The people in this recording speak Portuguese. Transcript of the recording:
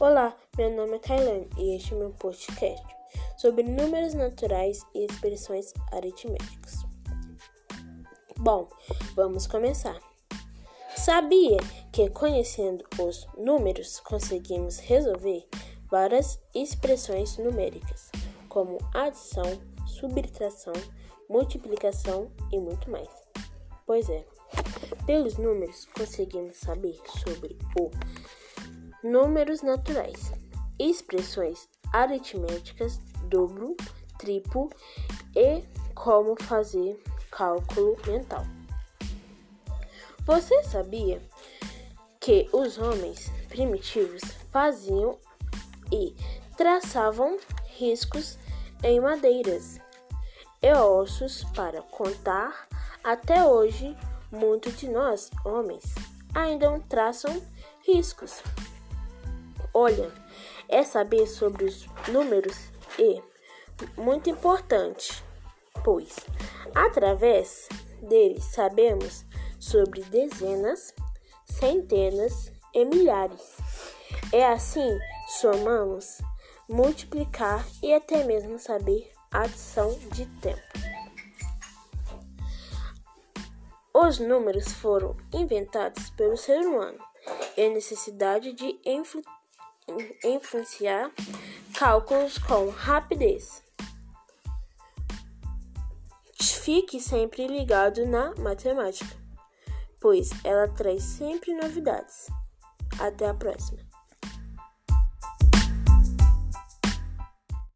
Olá, meu nome é Tailane e este é meu podcast sobre números naturais e expressões aritméticas. Bom, vamos começar. Sabia que conhecendo os números conseguimos resolver várias expressões numéricas, como adição, subtração, multiplicação e muito mais? Pois é, pelos números conseguimos saber sobre o números naturais, expressões aritméticas, dobro, triplo e como fazer cálculo mental. Você sabia que os homens primitivos faziam e traçavam riscos em madeiras e ossos para contar? Até hoje, muitos de nós, homens, ainda traçam riscos. Olha, é saber sobre os números e muito importante, pois através deles sabemos sobre dezenas, centenas e milhares. É assim somamos, multiplicar e até mesmo saber a adição de tempo. Os números foram inventados pelo ser humano e a necessidade de influ influenciar cálculos com rapidez. Fique sempre ligado na matemática, pois ela traz sempre novidades. Até a próxima!